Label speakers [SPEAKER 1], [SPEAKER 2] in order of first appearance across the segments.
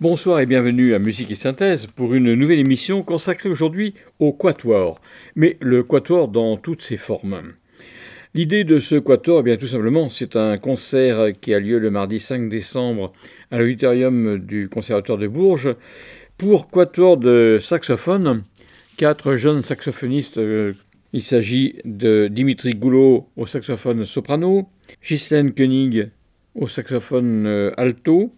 [SPEAKER 1] Bonsoir et bienvenue à Musique et Synthèse pour une nouvelle émission consacrée aujourd'hui au quatuor, mais le quatuor dans toutes ses formes. L'idée de ce quatuor, eh bien tout simplement, c'est un concert qui a lieu le mardi 5 décembre à l'auditorium du Conservatoire de Bourges pour quatuor de saxophone, quatre jeunes saxophonistes. euh, Il s'agit de Dimitri Goulot au saxophone soprano, Ghislaine Koenig au saxophone euh, alto,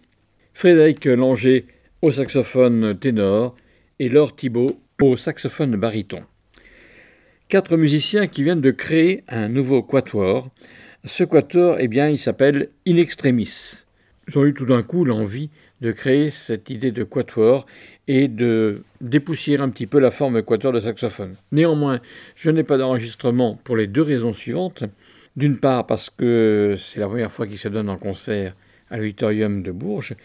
[SPEAKER 1] Frédéric Langer au saxophone ténor et Laure Thibault au saxophone baryton. Quatre musiciens qui viennent de créer un nouveau quatuor. Ce quatuor, eh bien, il s'appelle In Extremis. Ils ont eu tout d'un coup l'envie de créer cette idée de quatuor et de dépoussiérer un petit peu la forme quatuor de saxophone. Néanmoins, je n'ai pas d'enregistrement pour les deux raisons suivantes. D'une part, parce que c'est la première fois qu'ils se donnent en concert à l'auditorium de Bourges.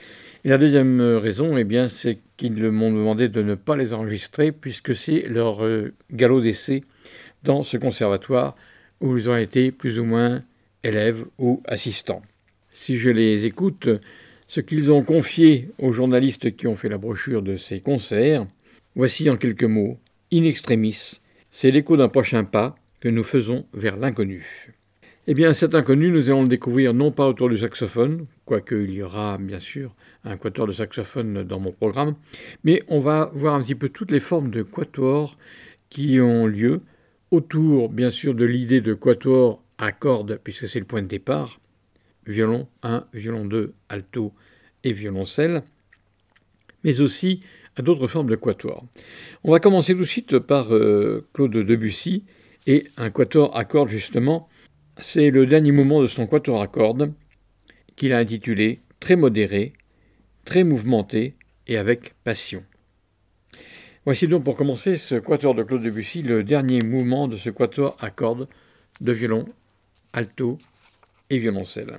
[SPEAKER 1] La deuxième raison, eh c'est qu'ils m'ont demandé de ne pas les enregistrer puisque c'est leur euh, galop d'essai dans ce conservatoire où ils ont été plus ou moins élèves ou assistants. Si je les écoute, ce qu'ils ont confié aux journalistes qui ont fait la brochure de ces concerts, voici en quelques mots, in extremis, c'est l'écho d'un prochain pas que nous faisons vers l'inconnu. Eh bien, cet inconnu, nous allons le découvrir non pas autour du saxophone, quoique il y aura bien sûr un quatuor de saxophone dans mon programme, mais on va voir un petit peu toutes les formes de quatuor qui ont lieu autour, bien sûr, de l'idée de quatuor à cordes, puisque c'est le point de départ, violon 1, violon 2, alto et violoncelle, mais aussi à d'autres formes de quatuor. On va commencer tout de suite par euh, Claude Debussy et un quatuor à cordes justement. C'est le dernier mouvement de son quatuor à cordes qu'il a intitulé Très modéré, très mouvementé et avec passion. Voici donc pour commencer ce quatuor de Claude Debussy, le dernier mouvement de ce quatuor à cordes de violon, alto et violoncelle.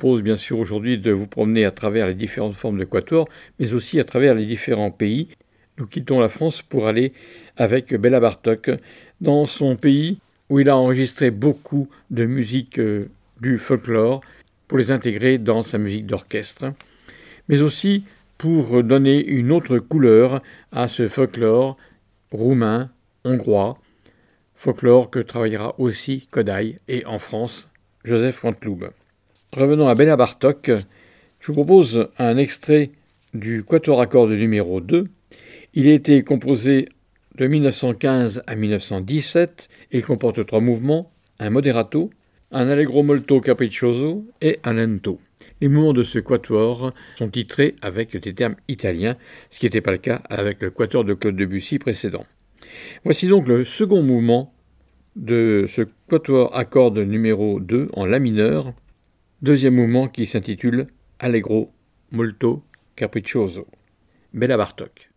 [SPEAKER 1] Propose bien sûr aujourd'hui de vous promener à travers les différentes formes de quatuor, mais aussi à travers les différents pays. Nous quittons la France pour aller avec Bella Bartok dans son pays où il a enregistré beaucoup de musique euh, du folklore pour les intégrer dans sa musique d'orchestre, mais aussi pour donner une autre couleur à ce folklore roumain, hongrois, folklore que travaillera aussi Kodai et en France Joseph Rantloub. Revenons à Bella Bartok. Je vous propose un extrait du quatuor à cordes numéro 2. Il a été composé de 1915 à 1917 et comporte trois mouvements, un moderato, un allegro molto capriccioso et un lento. Les mouvements de ce quatuor sont titrés avec des termes italiens, ce qui n'était pas le cas avec le quatuor de Claude Debussy précédent. Voici donc le second mouvement de ce quatuor à cordes numéro 2 en La mineur, Deuxième mouvement qui s'intitule Allegro molto capriccioso. Bella Bartok.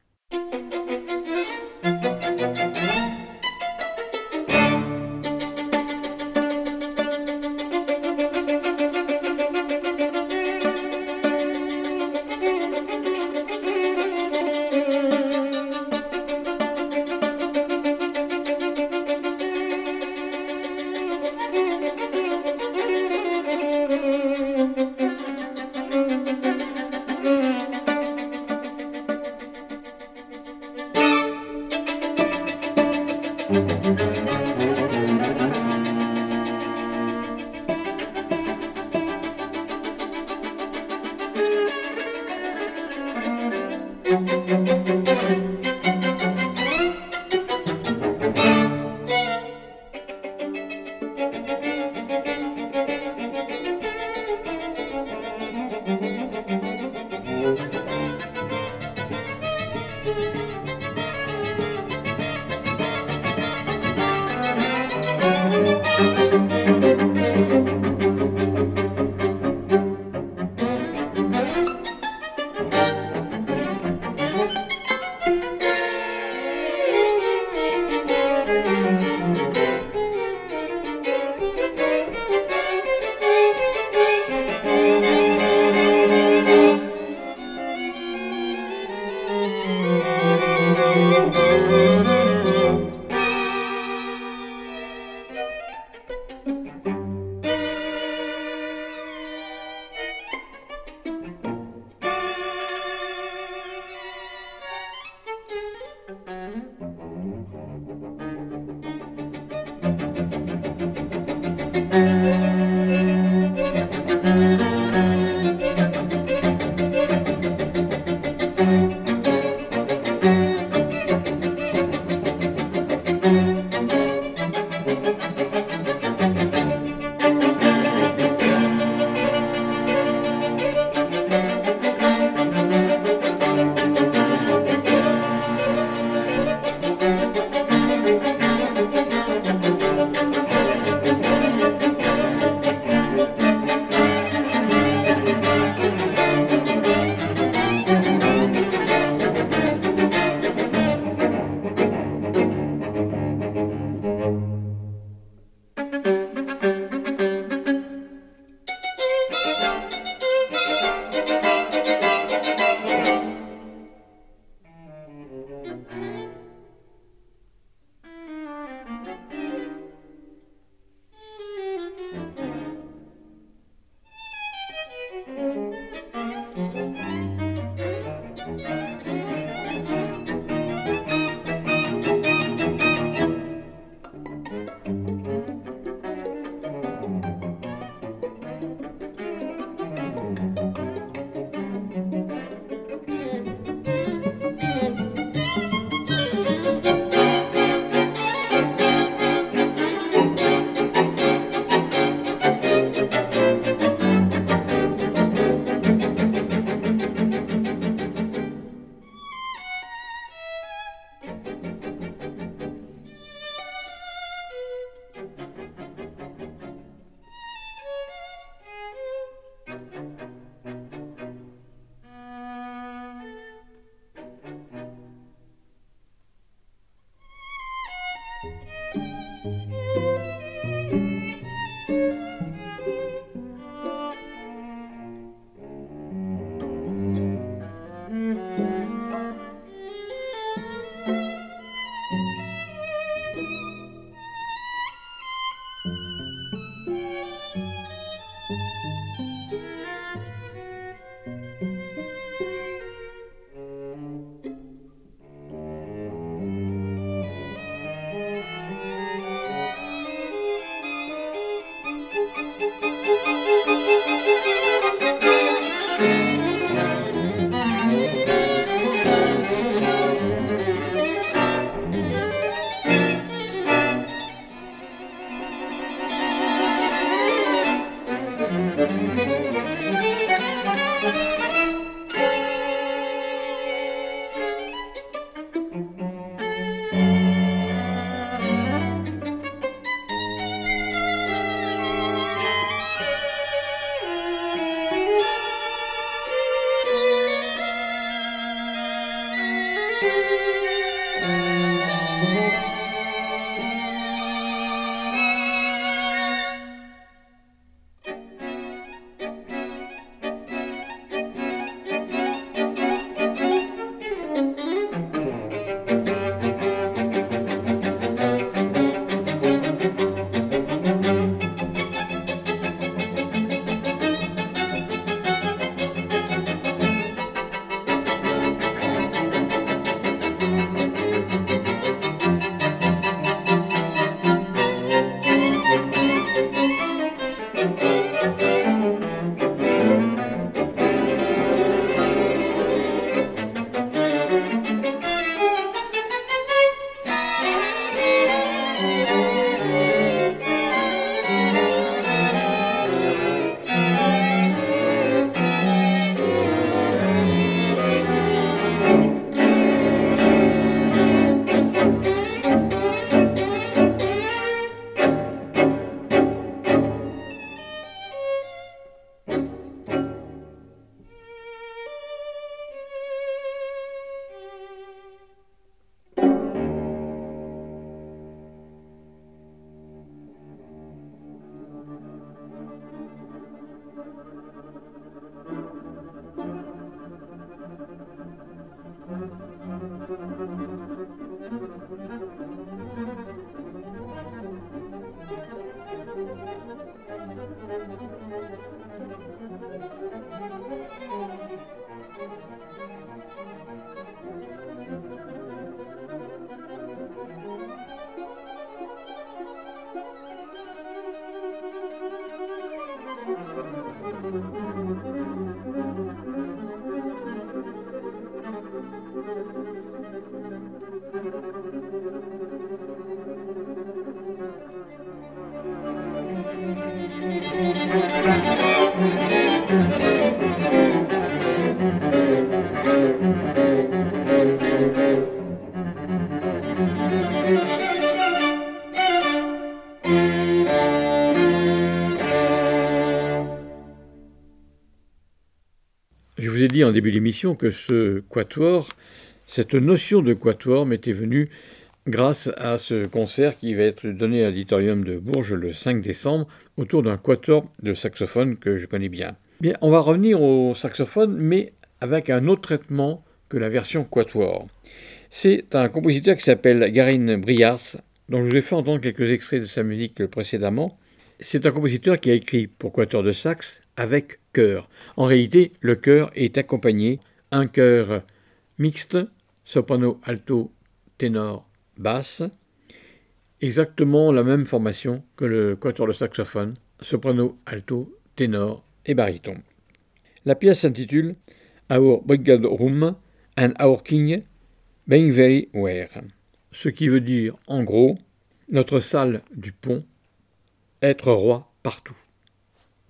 [SPEAKER 1] En début d'émission que ce quatuor, cette notion de quatuor m'était venue grâce à ce concert qui va être donné à l'auditorium de Bourges le 5 décembre autour d'un quatuor de saxophone que je connais bien. Bien, on va revenir au saxophone, mais avec un autre traitement que la version quatuor. C'est un compositeur qui s'appelle Garin Briars, dont je vous ai fait entendre quelques extraits de sa musique précédemment. C'est un compositeur qui a écrit pour quatuor de sax avec chœur. En réalité, le chœur est accompagné un chœur mixte, soprano, alto, ténor, basse, exactement la même formation que le quatuor de saxophone, soprano, alto, ténor et baryton. La pièce s'intitule Our Brigade Room and Our King Being Very Where, ce qui veut dire en gros notre salle du pont, être roi partout.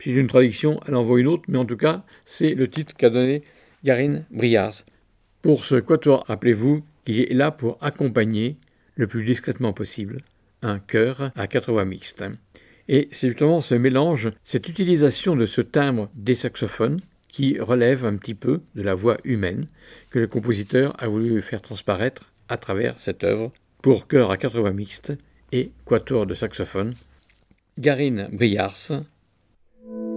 [SPEAKER 1] C'est une traduction, elle en vaut une autre, mais en tout cas, c'est le titre qu'a donné Garine Briaz. Pour ce quatuor, rappelez-vous qu'il est là pour accompagner le plus discrètement possible un chœur à quatre voix mixtes. Et c'est justement ce mélange, cette utilisation de ce timbre des saxophones qui relève un petit peu de la voix humaine que le compositeur a voulu faire transparaître à travers cette œuvre pour chœur à quatre voix mixtes et quatuor de saxophone. Garine Briars, thank you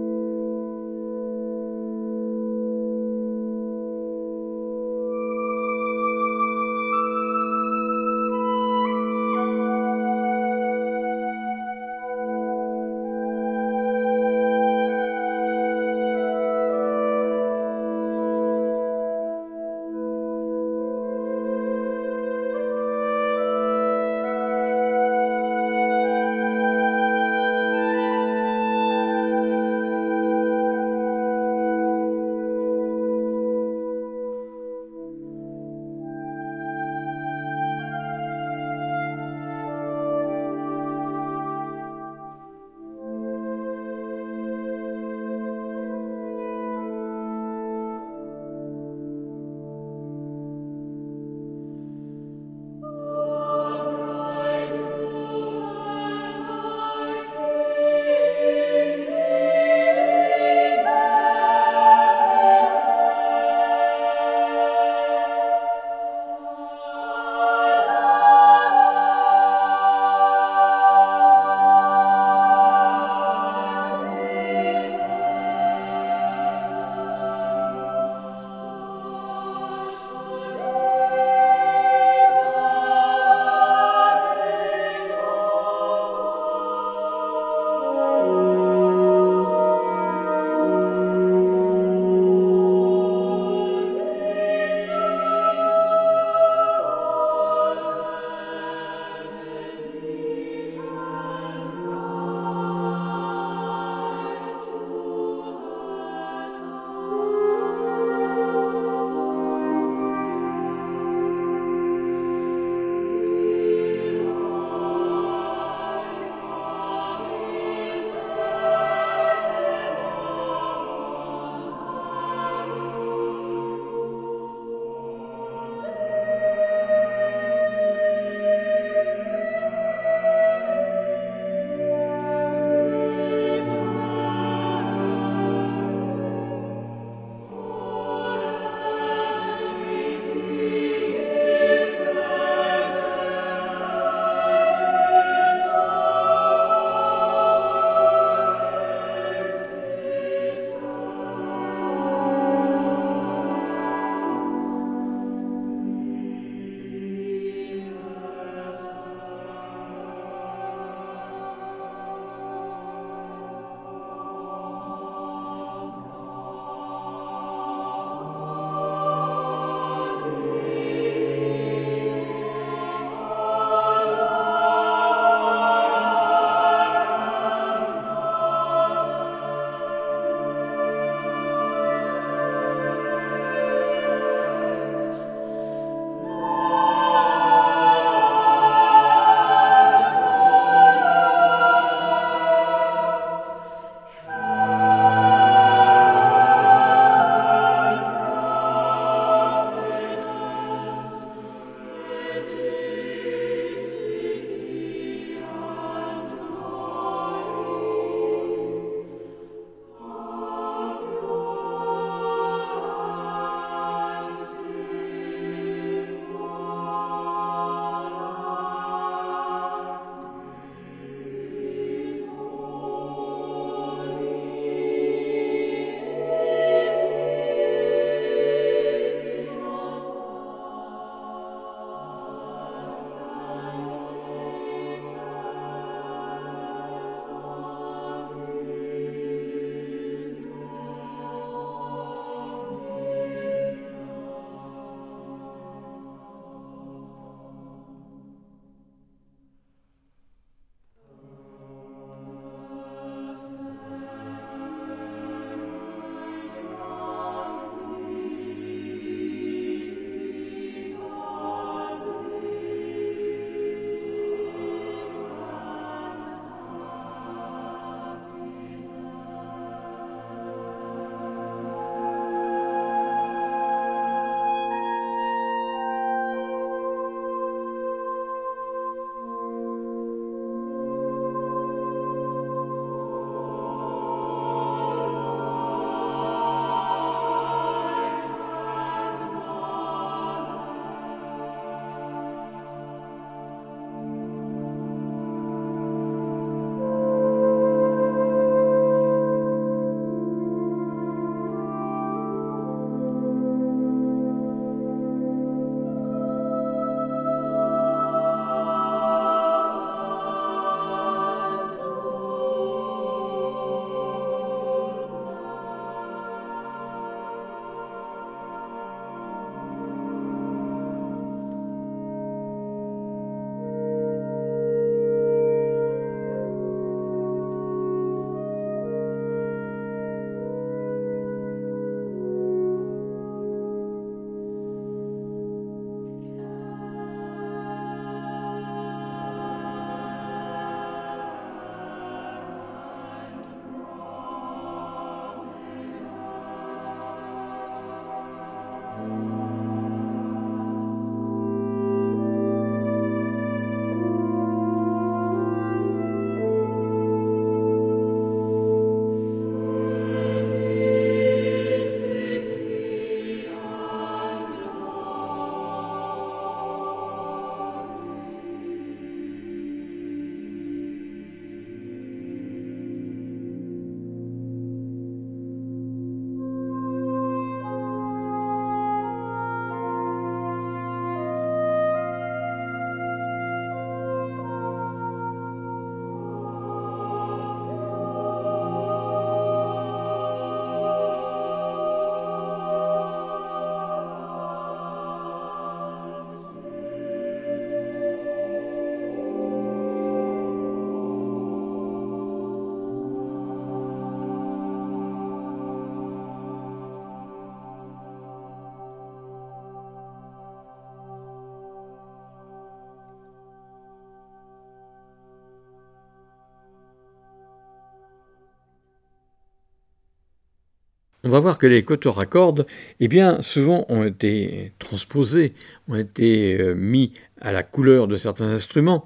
[SPEAKER 1] on va voir que les quatuors à cordes, eh bien, souvent ont été transposés, ont été euh, mis à la couleur de certains instruments,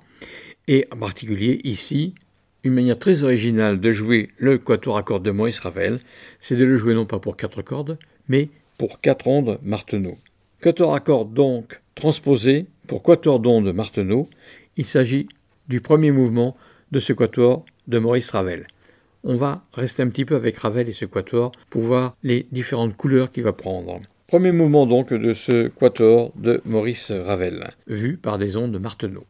[SPEAKER 1] et en particulier ici, une manière très originale de jouer le quatuor à cordes de Maurice Ravel, c'est de le jouer non pas pour quatre cordes, mais pour quatre ondes Marteneau. Quatuor à cordes donc transposé pour quatuor d'ondes Marteneau, il s'agit du premier mouvement de ce quatuor de Maurice Ravel. On va rester un petit peu avec Ravel et ce quatuor pour voir les différentes couleurs qu'il va prendre. Premier mouvement donc de ce quatuor de Maurice Ravel, vu par des ondes Marteneau.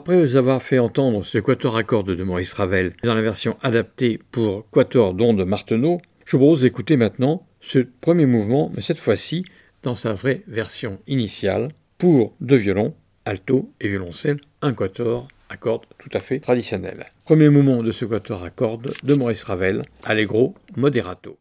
[SPEAKER 1] Après avoir fait entendre ce quatuor à cordes de Maurice Ravel dans la version adaptée pour quatuor d'onde Marteneau, je vous propose d'écouter maintenant ce premier mouvement, mais cette fois-ci dans sa vraie version initiale, pour deux violons, alto et violoncelle, un quatuor à cordes tout à fait traditionnel. Premier mouvement de ce quatuor à cordes de Maurice Ravel, Allegro Moderato.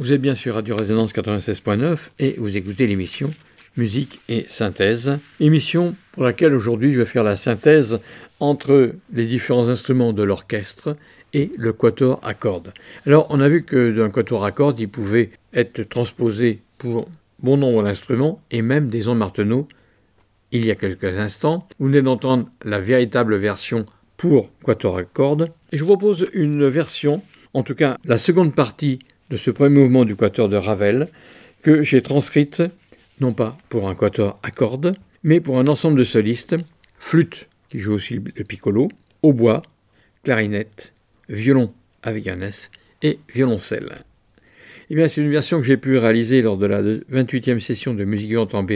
[SPEAKER 1] Vous êtes bien sûr Radio Résonance 96.9 et vous écoutez l'émission Musique et Synthèse. Émission pour laquelle aujourd'hui je vais faire la synthèse entre les différents instruments de l'orchestre et le quatuor à cordes. Alors on a vu que d'un quatuor à cordes il pouvait être transposé pour bon nombre d'instruments et même des ondes marteneaux. Il y a quelques instants, vous venez d'entendre la véritable version pour quatuor à cordes. Et je vous propose une version, en tout cas la seconde partie de ce premier mouvement du quatuor de Ravel, que j'ai transcrite non pas pour un quatuor à cordes, mais pour un ensemble de solistes, flûte qui joue aussi le piccolo, hautbois, clarinette, violon avec un S et violoncelle. Eh bien, c'est une version que j'ai pu réaliser lors de la 28e session de Musique en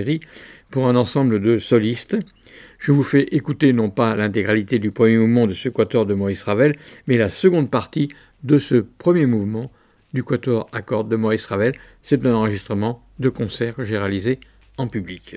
[SPEAKER 1] pour un ensemble de solistes. Je vous fais écouter non pas l'intégralité du premier mouvement de ce quatuor de Maurice Ravel, mais la seconde partie de ce premier mouvement du quatuor à de Maurice Ravel. C'est un enregistrement de concert que j'ai réalisé en public.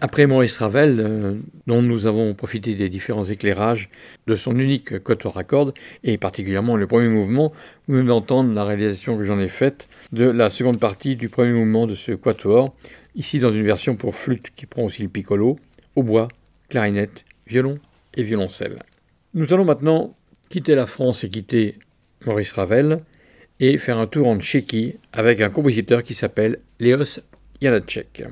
[SPEAKER 1] Après Maurice Ravel, euh, dont nous avons profité des différents éclairages de son unique quatuor à cordes, et particulièrement le premier mouvement, nous venons d'entendre la réalisation que j'en ai faite de la seconde partie du premier mouvement de ce quatuor, ici dans une version pour flûte qui prend aussi le piccolo, hautbois, clarinette, violon et violoncelle. Nous allons maintenant quitter la France et quitter Maurice Ravel, et faire un tour en Tchéquie avec un compositeur qui s'appelle Leos Janacek.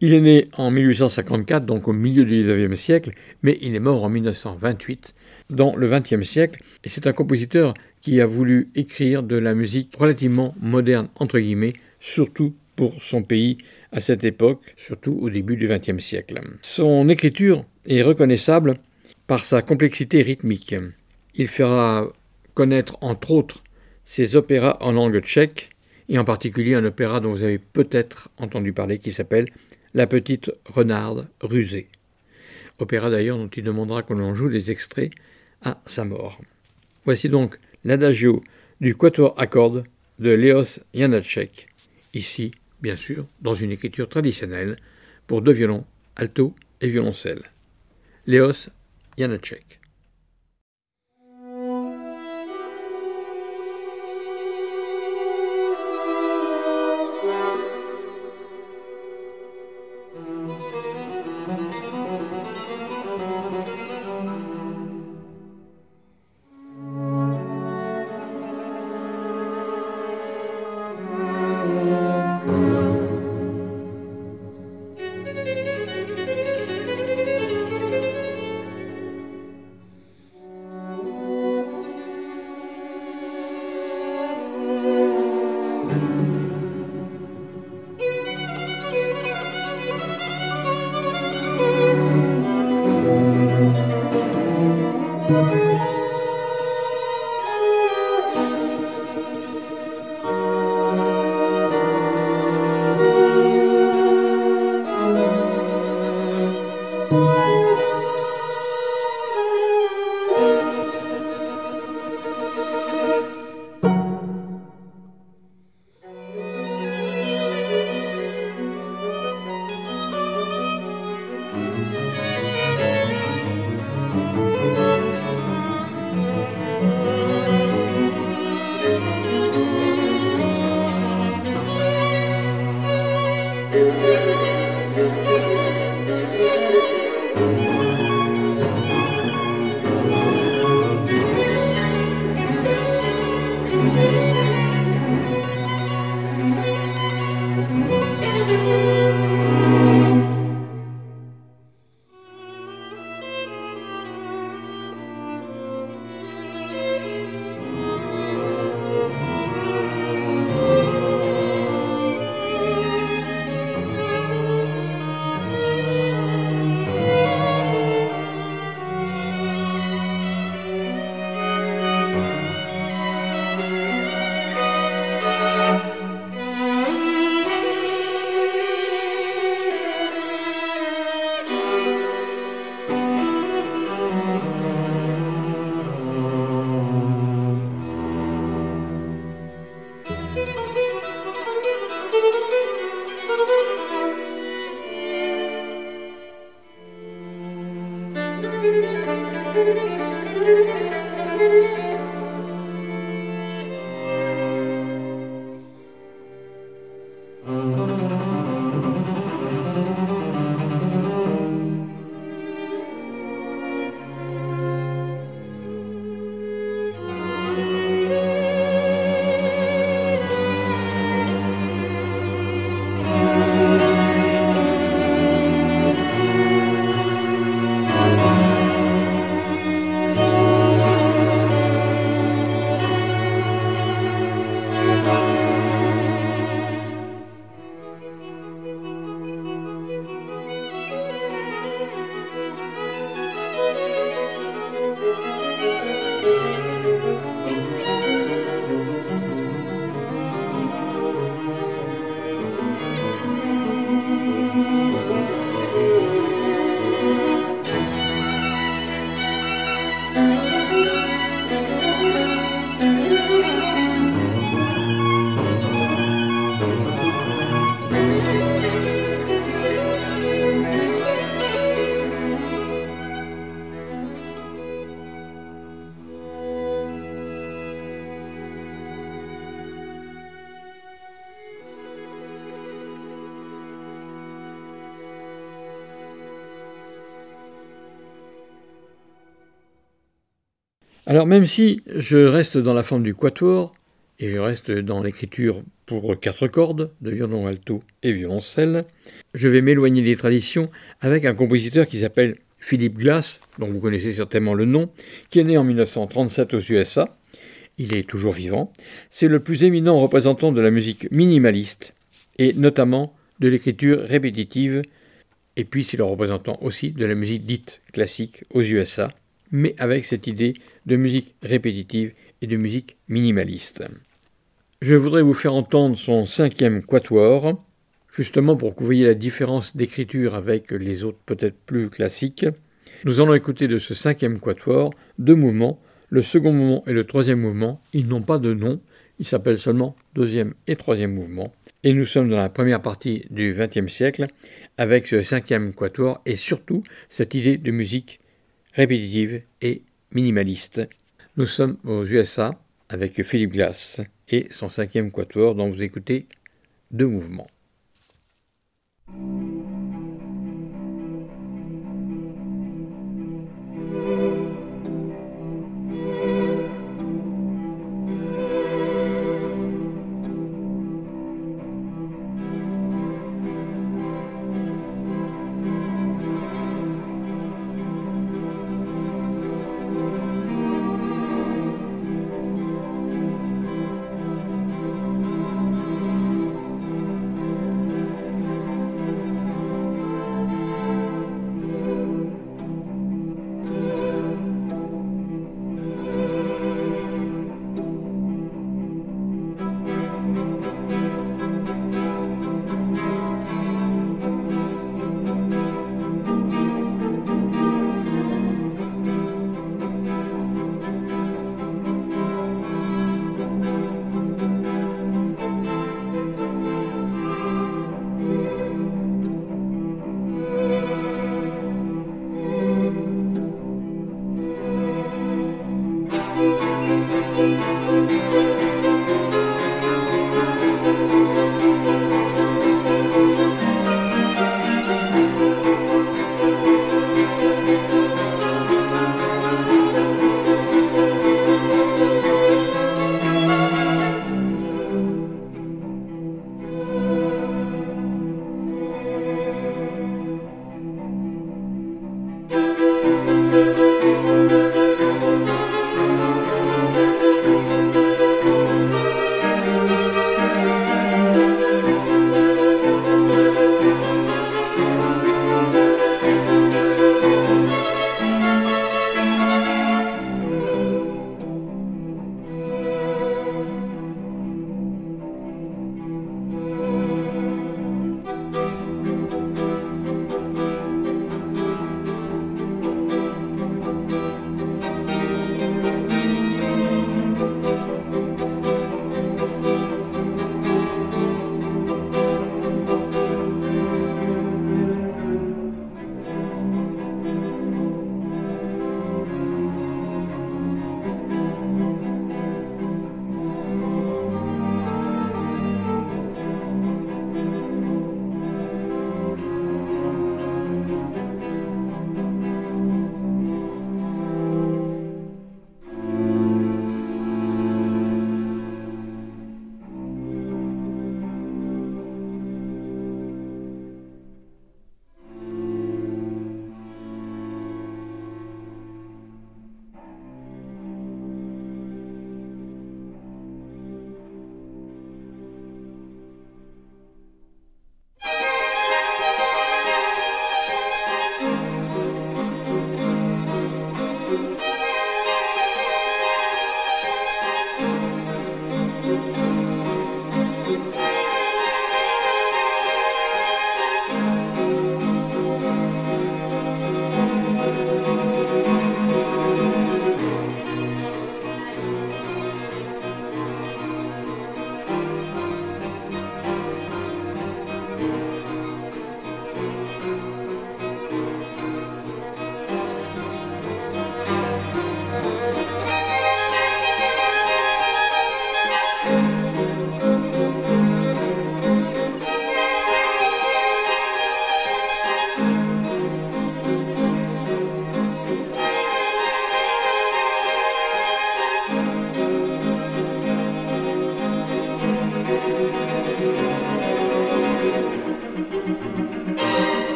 [SPEAKER 1] Il est né en 1854, donc au milieu du XIXe siècle, mais il est mort en 1928, dans le XXe siècle, et c'est un compositeur qui a voulu écrire de la musique relativement moderne, entre guillemets, surtout pour son pays à cette époque, surtout au début du XXe siècle. Son écriture est reconnaissable par sa complexité rythmique. Il fera connaître entre autres ses opéras en langue tchèque, et en particulier un opéra dont vous avez peut-être entendu parler qui s'appelle La petite renarde rusée. Opéra d'ailleurs dont il demandera qu'on en joue des extraits à sa mort. Voici donc l'adagio du quatuor à cordes de Léos Janacek, ici, bien sûr, dans une écriture traditionnelle pour deux violons, alto et violoncelle. Léos Janacek. Alors même si je reste dans la forme du quatuor, et je reste dans l'écriture pour quatre cordes, de violon alto et violoncelle. Je vais m'éloigner des traditions avec un compositeur qui s'appelle Philippe Glass, dont vous connaissez certainement le nom, qui est né en 1937 aux USA. Il est toujours vivant. C'est le plus éminent représentant de la musique minimaliste, et notamment de l'écriture répétitive, et puis c'est le représentant aussi de la musique dite classique aux USA, mais avec cette idée de musique répétitive et de musique minimaliste. Je voudrais vous faire entendre son cinquième quatuor, justement pour que vous voyez la différence d'écriture avec les autres peut-être plus classiques. Nous allons écouter de ce cinquième quatuor deux mouvements. Le second mouvement et le troisième mouvement, ils n'ont pas de nom, ils s'appellent seulement deuxième et troisième mouvement. Et nous sommes dans la première partie du XXe siècle avec ce cinquième quatuor et surtout cette idée de musique répétitive et minimaliste. Nous sommes aux USA avec Philippe Glass et son cinquième quatuor dont vous écoutez deux mouvements.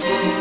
[SPEAKER 1] Thank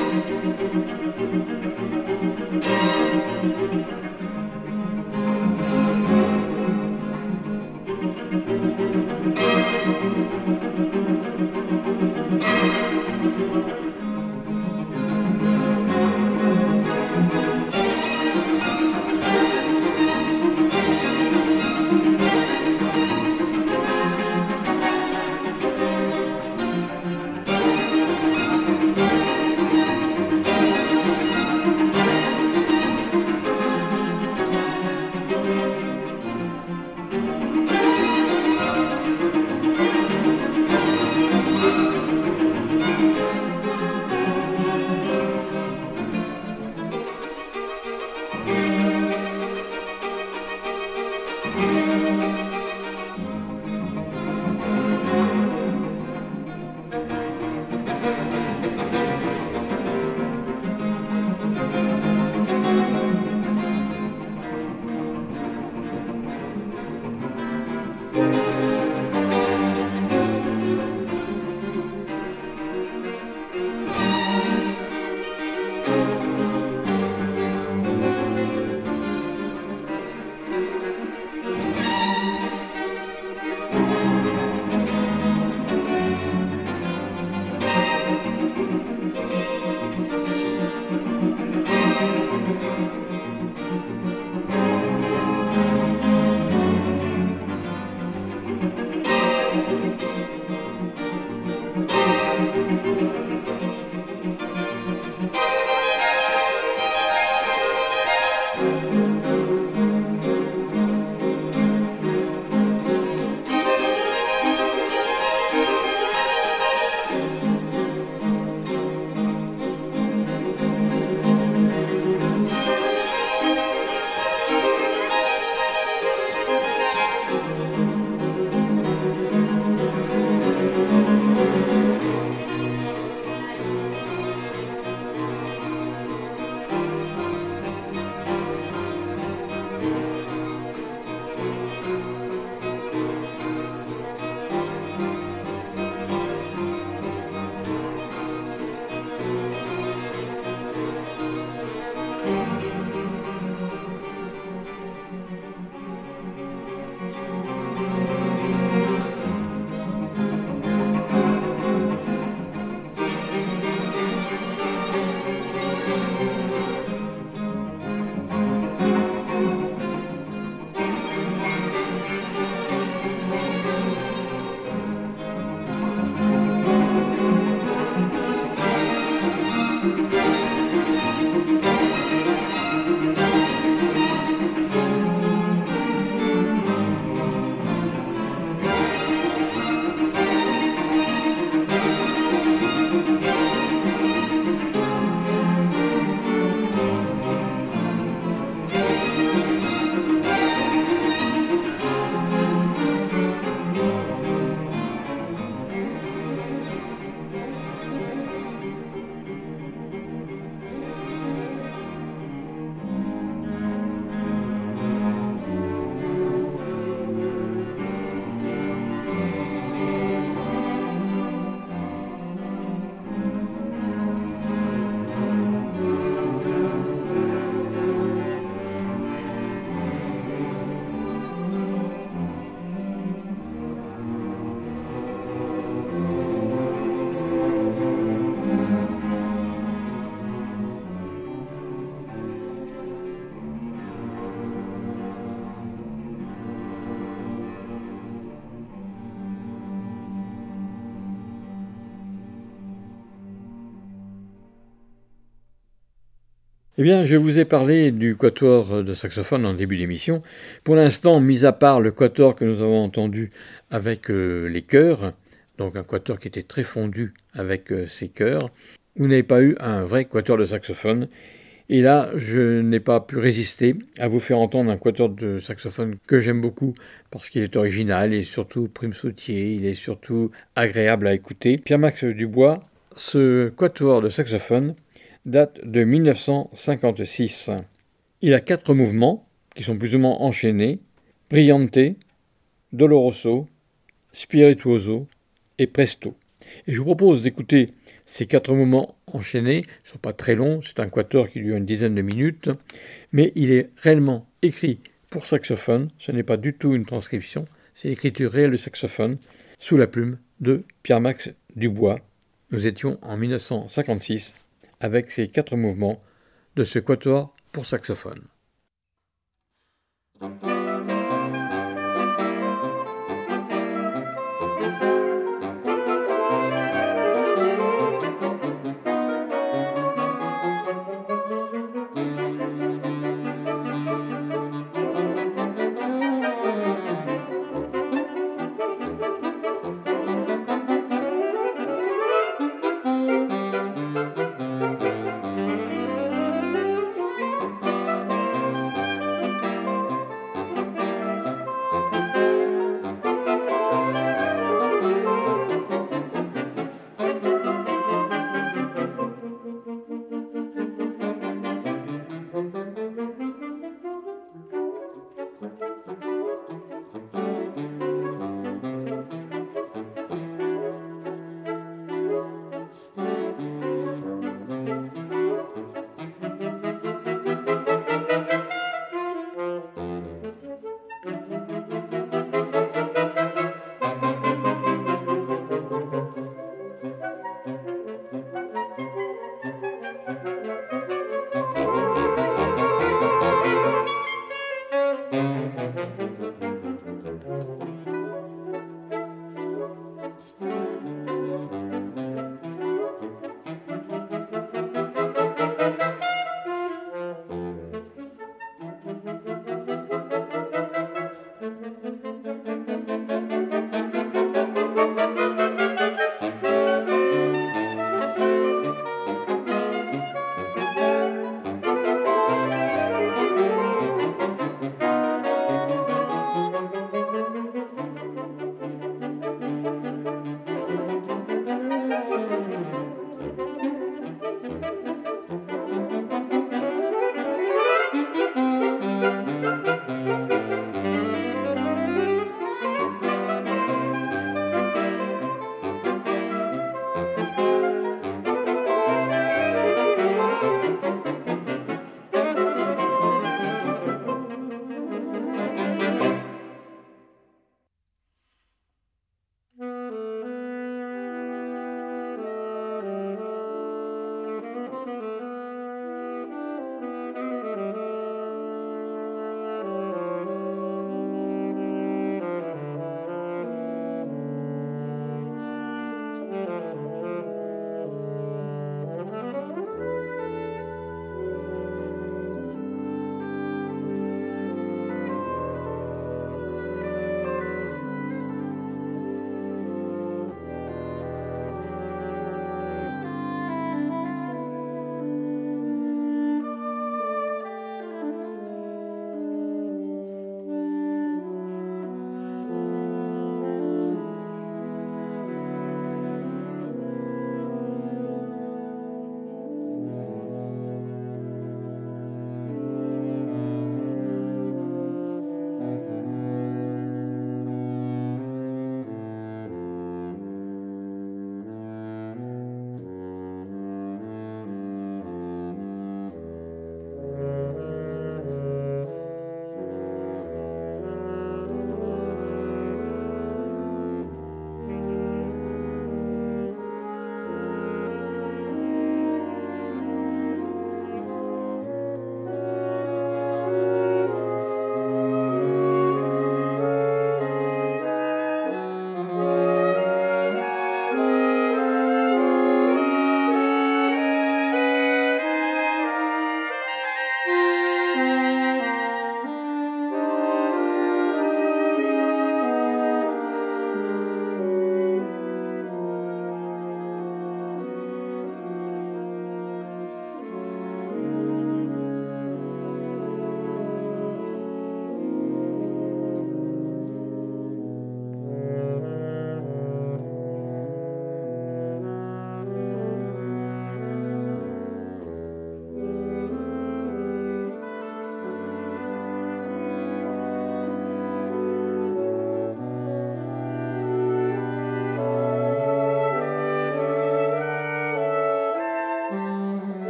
[SPEAKER 1] Eh bien, je vous ai parlé du quatuor de saxophone en début d'émission. Pour l'instant, mis à part le quatuor que nous avons entendu avec euh, les chœurs, donc un quatuor qui était très fondu avec euh, ses chœurs, vous n'avez pas eu un vrai quatuor de saxophone. Et là, je n'ai pas pu résister à vous faire entendre un quatuor de saxophone que j'aime beaucoup parce qu'il est original et surtout prime sautier, il est surtout agréable à écouter. Pierre-Max Dubois, ce quatuor de saxophone date de 1956. Il a quatre mouvements qui sont plus ou moins enchaînés Brillante, Doloroso, Spirituoso et Presto. Et je vous propose d'écouter ces quatre mouvements enchaînés. Ils ne sont pas très longs, c'est un quatuor qui dure une dizaine de minutes, mais il est réellement écrit pour saxophone. Ce n'est pas du tout une transcription, c'est l'écriture réelle de saxophone sous la plume de Pierre-Max Dubois. Nous étions en 1956 avec ces quatre mouvements de ce quatuor pour saxophone.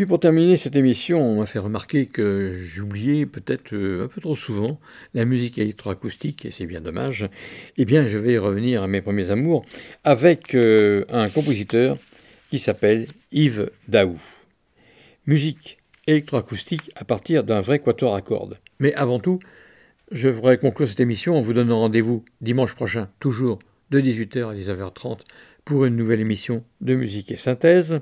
[SPEAKER 1] Puis pour terminer cette émission, on m'a fait remarquer que j'oubliais peut-être euh, un peu trop souvent la musique électroacoustique, et c'est bien dommage. Eh bien, je vais revenir à mes premiers amours avec euh, un compositeur qui s'appelle Yves Daou. Musique électroacoustique à partir d'un vrai quatuor à cordes. Mais avant tout, je voudrais conclure cette émission en vous donnant rendez-vous dimanche prochain, toujours de 18h à 19h30, pour une nouvelle émission de musique et synthèse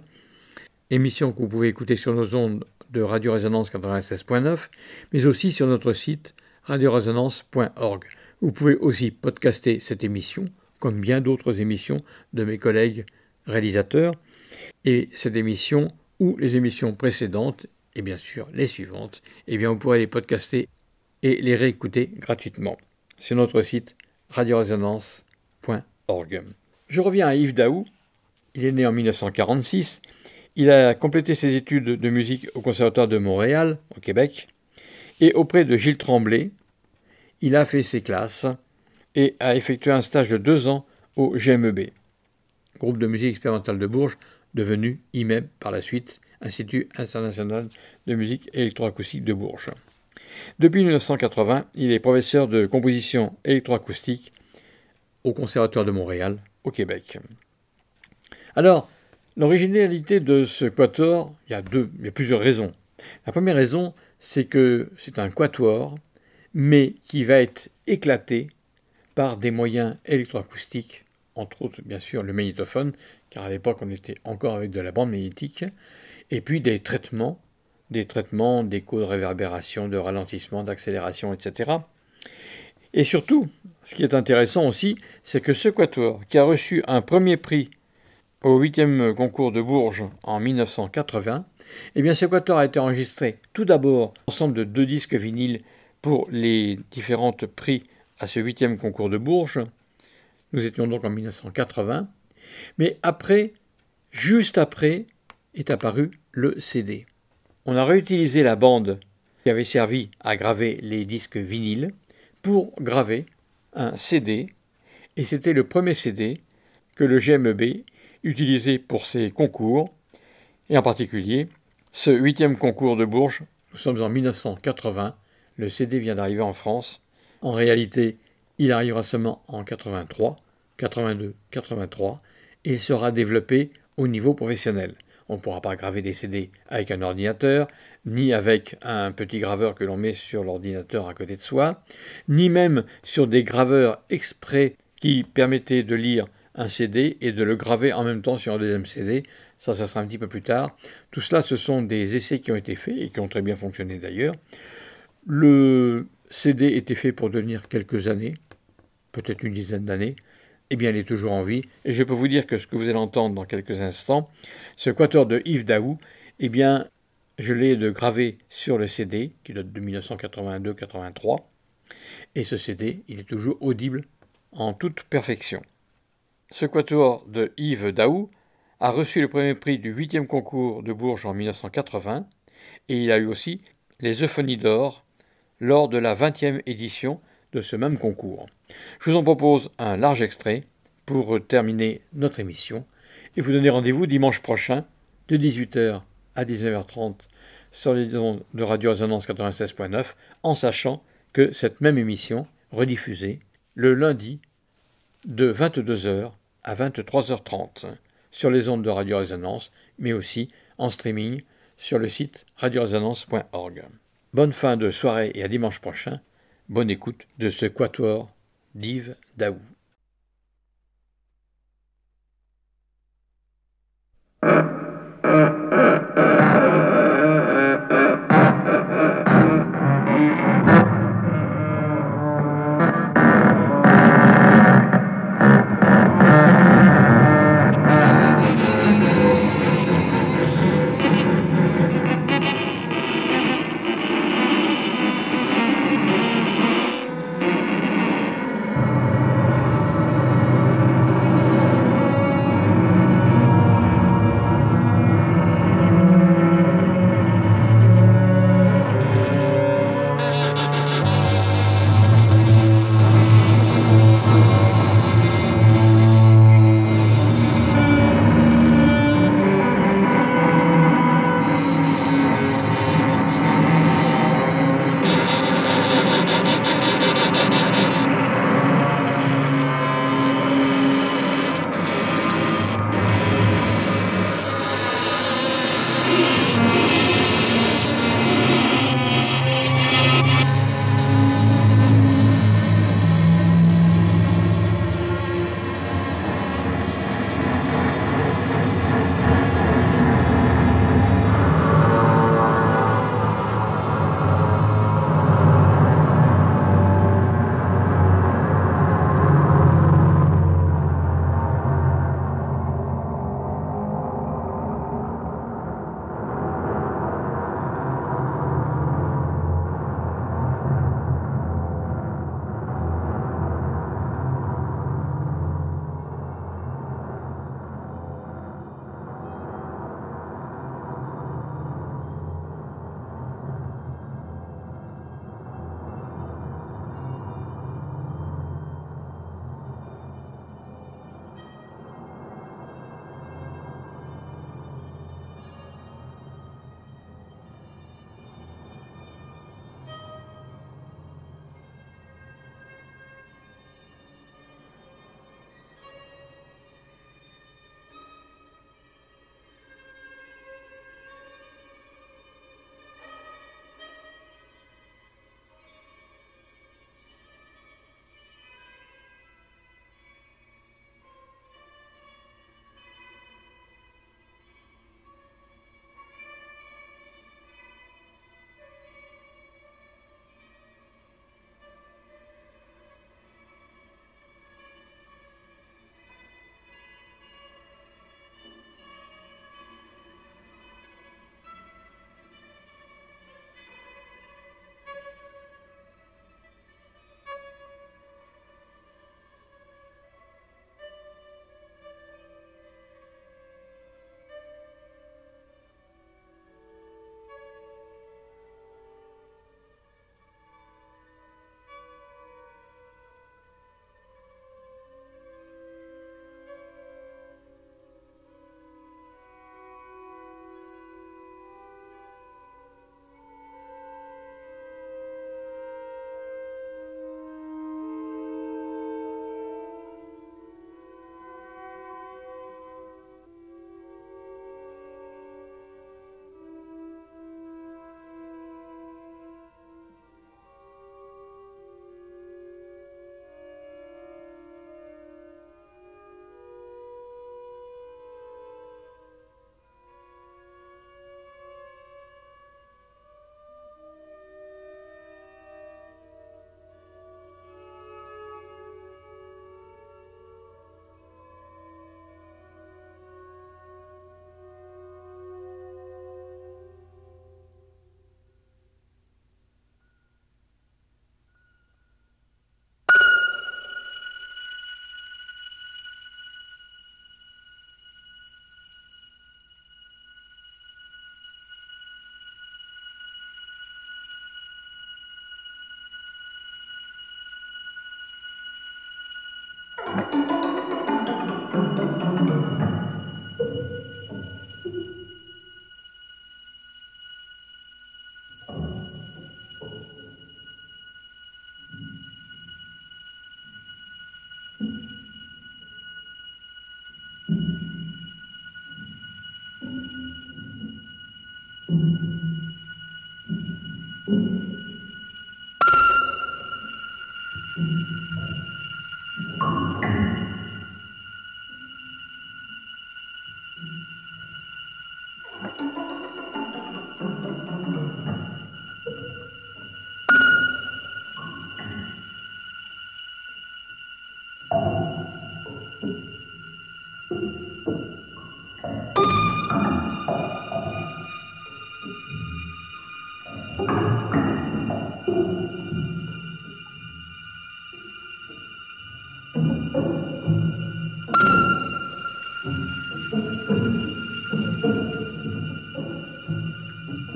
[SPEAKER 1] émission que vous pouvez écouter sur nos ondes de Radio Résonance 96.9, mais aussi sur notre site radioresonance.org. Vous pouvez aussi podcaster cette émission, comme bien d'autres émissions de mes collègues réalisateurs, et cette émission ou les émissions précédentes, et bien sûr les suivantes, eh bien vous pourrez les podcaster et les réécouter gratuitement sur notre site radioresonance.org. Je reviens à Yves Daou. Il est né en 1946 il a complété ses études de musique au Conservatoire de Montréal, au Québec, et auprès de Gilles Tremblay, il a fait ses classes et a effectué un stage de deux ans au GMEB, groupe de musique expérimentale de Bourges, devenu IMEB par la suite, Institut international de musique électroacoustique de Bourges. Depuis 1980, il est professeur de composition électroacoustique au Conservatoire de Montréal, au Québec. Alors, L'originalité de ce quatuor, il y, a plusieurs raisons. La première raison, c'est que c'est un quatuor, mais qui va être éclaté par des moyens électroacoustiques, entre autres bien sûr le magnétophone, car à l'époque on était encore avec de la bande magnétique, et puis des traitements, des traitements d'écho de réverbération, de ralentissement, d'accélération, etc. Et surtout, ce qui est intéressant aussi, c'est que ce quatuor, qui a reçu un premier prix au huitième concours de Bourges en 1980, eh bien, ce quatuor a été enregistré tout d'abord ensemble de deux disques vinyles pour les différentes prix à ce huitième concours de Bourges. Nous étions donc en 1980. Mais après, juste après, est apparu le CD. On a réutilisé la bande qui avait servi à graver les disques vinyles pour graver un CD. Et c'était le premier CD que le GMEB utilisé pour ces concours, et en particulier ce huitième concours de Bourges. Nous sommes en 1980, le CD vient d'arriver en France. En réalité, il arrivera seulement en 83, 82, 83, et sera développé au niveau professionnel. On ne pourra pas graver des CD avec un ordinateur, ni avec un petit graveur que l'on met sur l'ordinateur à côté de soi, ni même sur des graveurs exprès qui permettaient de lire un CD et de le graver en même temps sur un deuxième CD. Ça, ça sera un petit peu plus tard. Tout cela, ce sont des essais qui ont été faits et qui ont très bien fonctionné d'ailleurs. Le CD était fait pour devenir quelques années, peut-être une dizaine d'années. Eh bien, il est toujours en vie. Et je peux vous dire que ce que vous allez entendre dans quelques instants, ce quator de Yves Daou, eh bien, je l'ai de gravé sur le CD, qui date de 1982-83. Et ce CD, il est toujours audible en toute perfection. Ce quatuor de Yves Daou a reçu le premier prix du 8e concours de Bourges en 1980 et il a eu aussi les Euphonies d'or lors de la 20e édition de ce même concours. Je vous en propose un large extrait pour terminer notre émission et vous donner rendez-vous dimanche prochain de 18h à 19h30 sur les ondes de Radio Résonance 96.9 en sachant que cette même émission rediffusée le lundi de 22h à 23h30 sur les ondes de Radio Résonance, mais aussi en streaming sur le site radioresonance.org. Bonne fin de soirée et à dimanche prochain. Bonne écoute de ce quatuor d'Yves Daou.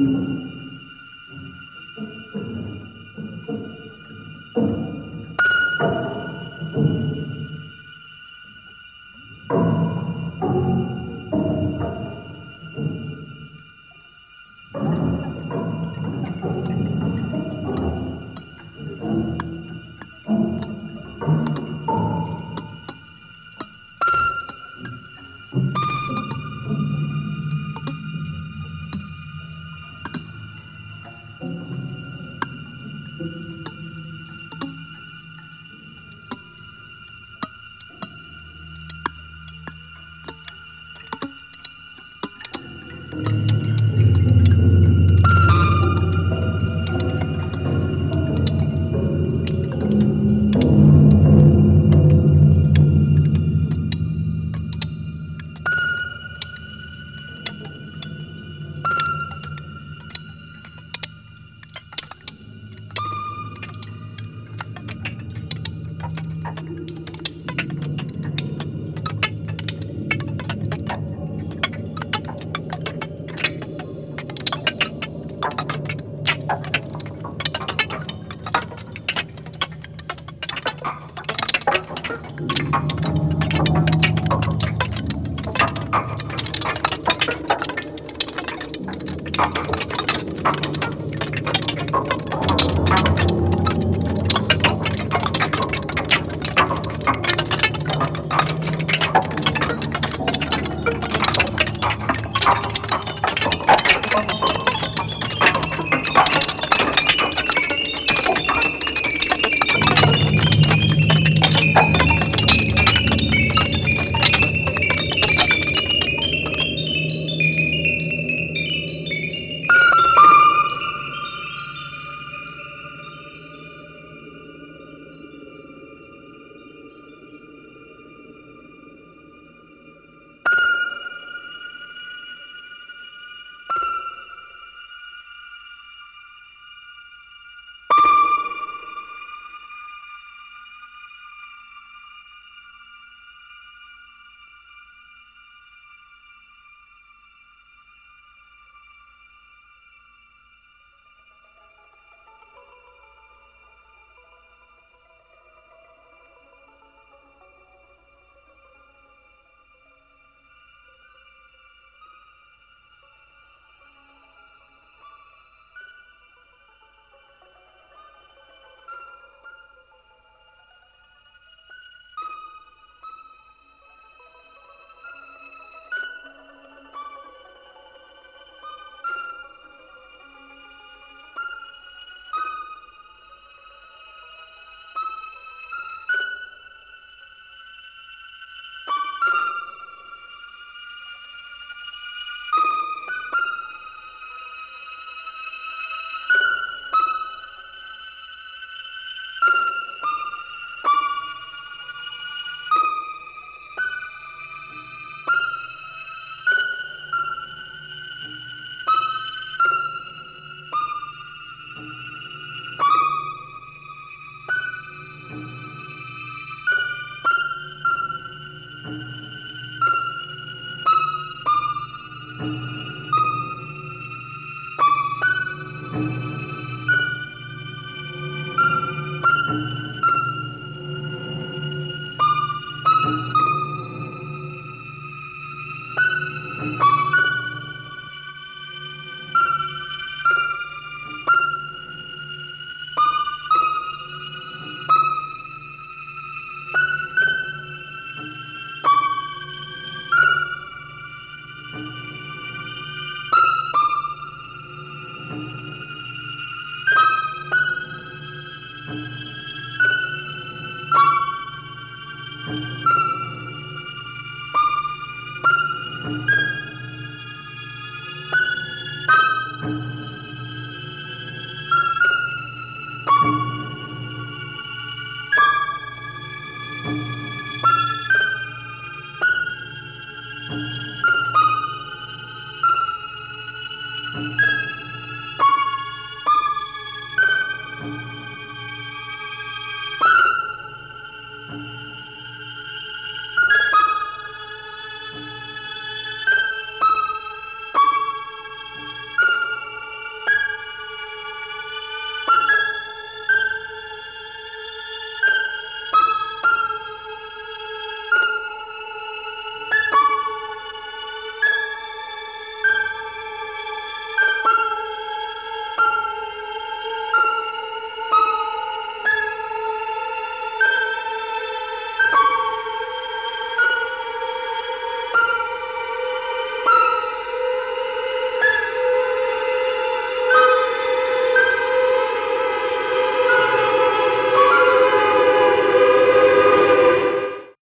[SPEAKER 2] Thank mm -hmm. you.